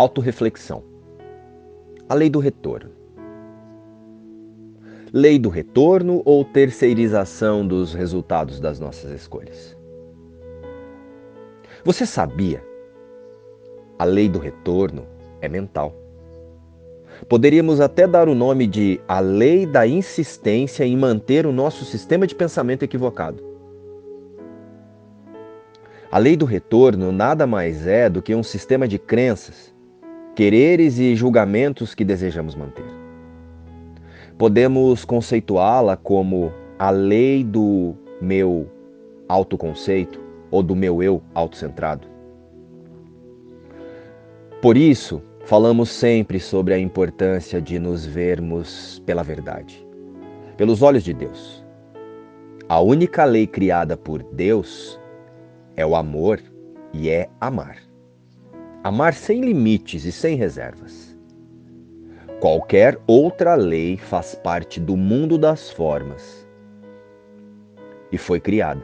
Autoreflexão. A lei do retorno. Lei do retorno ou terceirização dos resultados das nossas escolhas? Você sabia? A lei do retorno é mental. Poderíamos até dar o nome de a lei da insistência em manter o nosso sistema de pensamento equivocado. A lei do retorno nada mais é do que um sistema de crenças, quereres e julgamentos que desejamos manter. Podemos conceituá-la como a lei do meu autoconceito ou do meu eu autocentrado. Por isso, falamos sempre sobre a importância de nos vermos pela verdade, pelos olhos de Deus. A única lei criada por Deus é o amor e é amar. Amar sem limites e sem reservas. Qualquer outra lei faz parte do mundo das formas e foi criada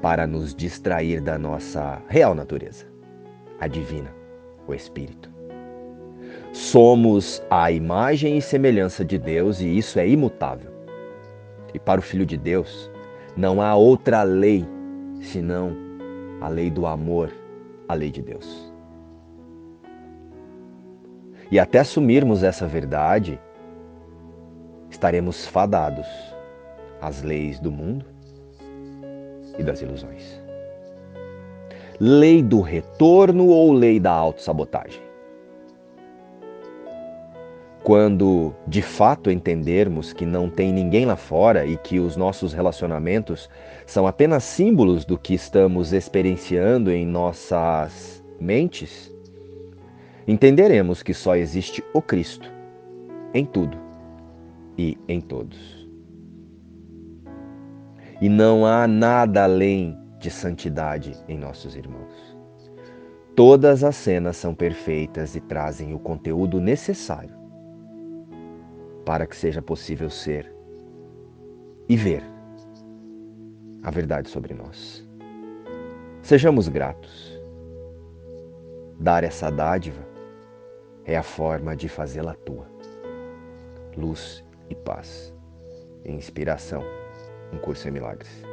para nos distrair da nossa real natureza, a divina, o Espírito. Somos a imagem e semelhança de Deus e isso é imutável. E para o Filho de Deus, não há outra lei senão a lei do amor, a lei de Deus. E até assumirmos essa verdade, estaremos fadados às leis do mundo e das ilusões. Lei do retorno ou lei da autossabotagem? Quando de fato entendermos que não tem ninguém lá fora e que os nossos relacionamentos são apenas símbolos do que estamos experienciando em nossas mentes, entenderemos que só existe o Cristo em tudo e em todos. E não há nada além de santidade em nossos irmãos. Todas as cenas são perfeitas e trazem o conteúdo necessário para que seja possível ser e ver a verdade sobre nós. Sejamos gratos. Dar essa dádiva é a forma de fazê-la tua. Luz e paz. Inspiração. Um curso em milagres.